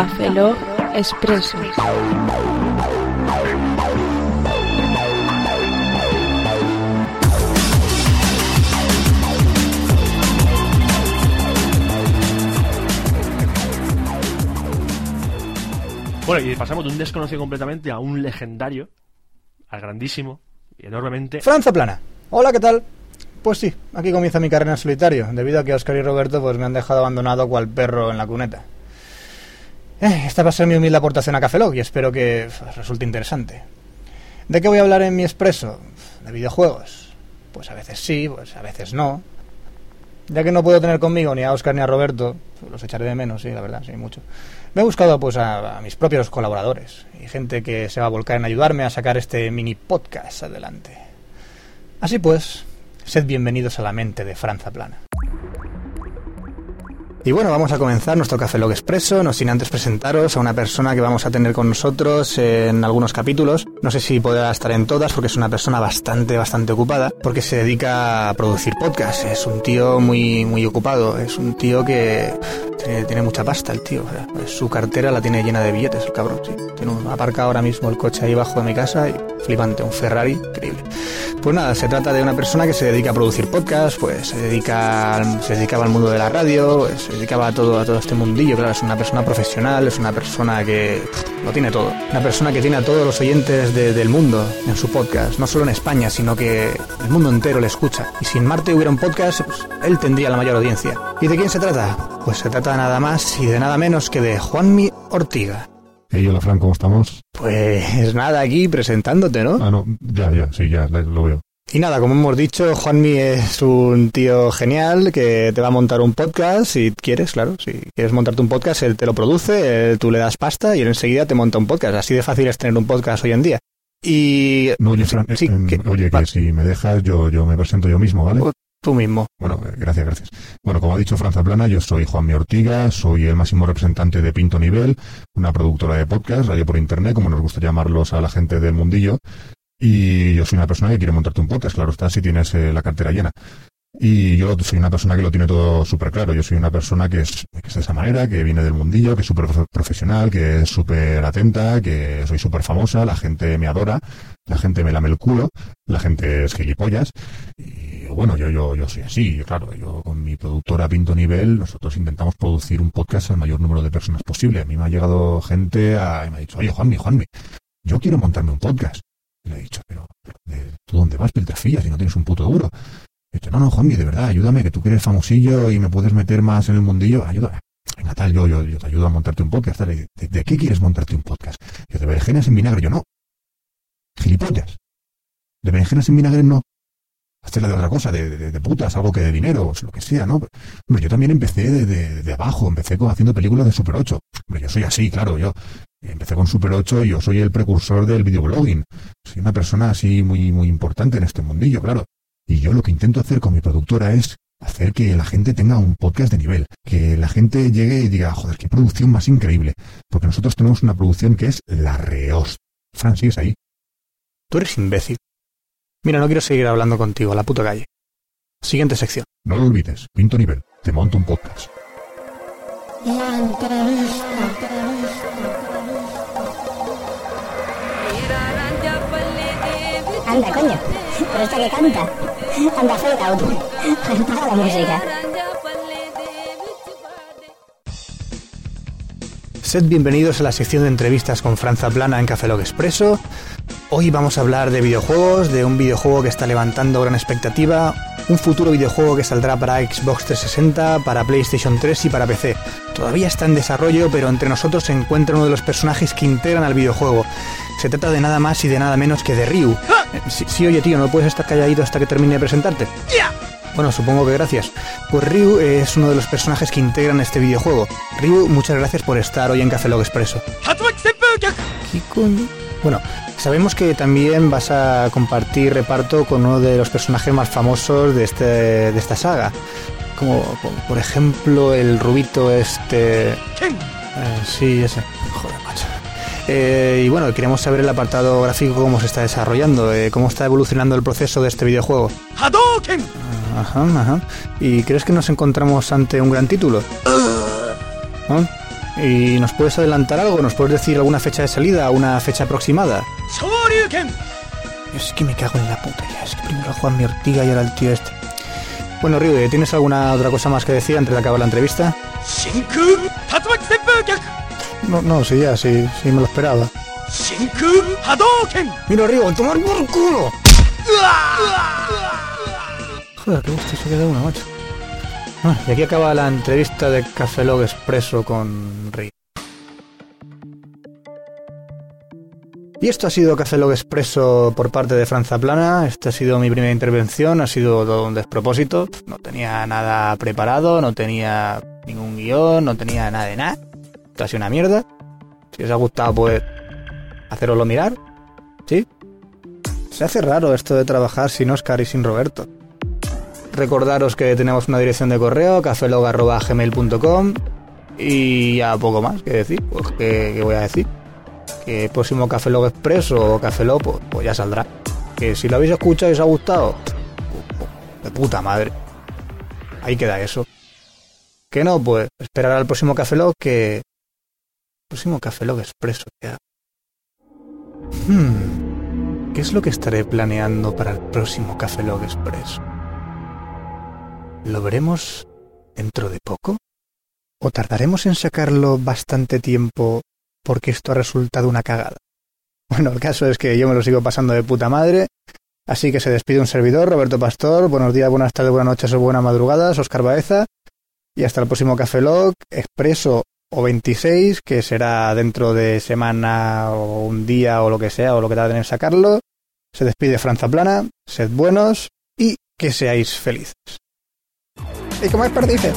Café Log Expreso. Bueno, y pasamos de un desconocido completamente a un legendario, al grandísimo y enormemente. Franza Plana. Hola, ¿qué tal? Pues sí, aquí comienza mi carrera en solitario, debido a que Oscar y Roberto pues me han dejado abandonado cual perro en la cuneta. Eh, esta va a ser mi humilde aportación a Café Lock y espero que resulte interesante. ¿De qué voy a hablar en mi expreso? ¿De videojuegos? Pues a veces sí, pues a veces no. Ya que no puedo tener conmigo ni a Oscar ni a Roberto, los echaré de menos, sí, la verdad, sí, mucho. Me he buscado pues a, a mis propios colaboradores y gente que se va a volcar en ayudarme a sacar este mini podcast adelante. Así pues, sed bienvenidos a la mente de Franza Plana. Y bueno, vamos a comenzar nuestro Café Log Expreso, no sin antes presentaros a una persona que vamos a tener con nosotros en algunos capítulos. No sé si podrá estar en todas porque es una persona bastante, bastante ocupada, porque se dedica a producir podcasts. Es un tío muy, muy ocupado, es un tío que tiene, mucha pasta el tío. sea, su cartera la tiene llena de billetes, el cabrón. Tiene un, aparcado ahora mismo el coche ahí bajo de mi casa y flipante, un Ferrari, increíble. Pues nada, se trata de una persona que se dedica a producir podcasts, pues se dedica, se dedicaba al mundo de la radio, pues, se dedicaba a todo, a todo este mundillo, claro, es una persona profesional, es una persona que lo tiene todo. Una persona que tiene a todos los oyentes de- del mundo en su podcast, no solo en España, sino que el mundo entero le escucha. Y si en Marte hubiera un podcast, pues, él tendría la mayor audiencia. ¿Y de quién se trata? Pues se trata nada más y de nada menos que de Juanmi Ortiga. Hey, hola Fran, ¿cómo estamos? Pues nada, aquí presentándote, ¿no? Ah, no, ya, ya, sí, ya, lo veo. Y nada, como hemos dicho, Juanmi es un tío genial que te va a montar un podcast si quieres, claro. Si quieres montarte un podcast, él te lo produce, él- tú le das pasta y él enseguida te monta un podcast. Así de fácil es tener un podcast hoy en día. Y No, oye, Fran, Sí, em, que- oye, que si me dejas, yo, yo me presento yo mismo, ¿vale? Tú mismo. Bueno, eh, gracias, gracias. Bueno, como ha dicho Franza Plana, yo soy Juanmi Ortiga, soy el máximo representante de Pinto Nivel, una productora de podcast, radio por internet, como nos gusta llamarlos a la gente del mundillo. Y yo soy una persona que quiere montarte un podcast, claro está, si tienes eh, la cartera llena. Y yo soy una persona que lo tiene todo súper claro. Yo soy una persona que es, de esa manera, que viene del mundillo, que es súper profe- profesional, que es súper atenta, que soy súper famosa, la gente me adora, la gente me lame el culo, la gente es gilipollas. Y bueno, yo, yo, yo soy así, yo, claro, yo con mi productora Pinto Nivel, nosotros intentamos producir un podcast al mayor número de personas posible. A mí me ha llegado gente a, y me ha dicho, oye Juanmi, Juanmi, yo quiero montarme un podcast. Le he dicho, pero, pero, ¿de- ¿tú dónde vas, Piltrafillas, si no tienes un puto duro? Dice, no, no, Juanmi, de verdad, ayúdame, que tú que eres famosillo y me puedes meter más en el mundillo, ayúdame. Venga, tal, yo, yo, te ayudo a montarte un podcast. ¿De, de qué quieres montarte un podcast? Yo, de berenjenas en vinagre. Yo, no. Gilipollas. De berenjenas en vinagre, no. Hazte la de otra cosa, de, de, putas, algo que de dinero, o lo que sea, ¿no? Hombre, yo también empecé de, abajo, empecé haciendo películas de Super 8. Hombre, yo soy así, claro, yo empecé con Super 8 y yo soy el precursor del videoblogging. Soy una persona así muy, muy importante en este mundillo, claro. Y yo lo que intento hacer con mi productora es hacer que la gente tenga un podcast de nivel, que la gente llegue y diga, joder, qué producción más increíble, porque nosotros tenemos una producción que es la reos. Fran, ¿sigues ahí? Tú eres imbécil. Mira, no quiero seguir hablando contigo, a la puta calle. Siguiente sección. No lo olvides, Pinto Nivel, te monto un podcast. Anda, coño. Pero esta que canta. Anda, fade out. Apaga la música. Sed bienvenidos a la sección de entrevistas con Franza Plana en Café Log Expreso. Hoy vamos a hablar de videojuegos, de un videojuego que está levantando gran expectativa, un futuro videojuego que saldrá para Xbox 360, para PlayStation 3 y para PC. Todavía está en desarrollo, pero entre nosotros se encuentra uno de los personajes que integran al videojuego. Se trata de nada más y de nada menos que de Ryu. Eh, Sí, sí, oye tío, ¿no puedes estar calladito hasta que termine de presentarte? Bueno, supongo que gracias. Pues Ryu es uno de los personajes que integran este videojuego. Ryu, muchas gracias por estar hoy en Café Log Expreso. ¿Qué coño? Bueno, sabemos que también vas a compartir reparto con uno de los personajes más famosos de, este, de esta saga. Como, por ejemplo el rubito este... Eh, sí, ese. Joder, macho. Eh, y bueno, queremos saber el apartado gráfico cómo se está desarrollando, eh, cómo está evolucionando el proceso de este videojuego. Ajá, ajá. ¿Y crees que nos encontramos ante un gran título? ¿Y nos puedes adelantar algo? ¿Nos puedes decir alguna fecha de salida, una fecha aproximada? Es que me cago en la puta ya. Es que primero Juan mi Ortiga y ahora el tío este. Bueno, Ryude, ¿tienes alguna otra cosa más que decir antes de acabar la entrevista? No, no, sí, ya, sí, sí me lo esperaba. Mira, Ryu, tomar por culo. Bueno, y aquí acaba la entrevista de Café Log Expreso con Ryu. Y esto ha sido Café Log Expreso por parte de Franza Plana. Esta ha sido mi primera intervención, ha sido todo un despropósito. No tenía nada preparado, no tenía ningún guion, no tenía nada de nada. Esto ha sido una mierda. Si os ha gustado, pues haceroslo mirar. ¿Sí? Se hace raro esto de trabajar sin Oscar y sin Roberto. Recordaros que tenemos una dirección de correo, cafelog.gmail.com y ya poco más que decir. Pues, ¿qué, qué voy a decir? Que el próximo Café Log Express o Café Log, pues, pues ya saldrá. Que si lo habéis escuchado y os ha gustado, pues, de puta madre. Ahí queda eso. Que no, pues esperar al próximo Café Log que... Próximo Café Log Expreso, ya. Hmm. ¿Qué es lo que estaré planeando para el próximo Café Log Expreso? ¿Lo veremos dentro de poco? ¿O tardaremos en sacarlo bastante tiempo porque esto ha resultado una cagada? Bueno, el caso es que yo me lo sigo pasando de puta madre, así que se despide un servidor, Roberto Pastor. Buenos días, buenas tardes, buenas noches o buenas madrugadas, Oscar Baeza. Y hasta el próximo Café Log, Expreso o 26, que será dentro de semana o un día o lo que sea, o lo que tarden en sacarlo. Se despide Franza Plana, sed buenos y que seáis felices. ¿Y cómo es perdices?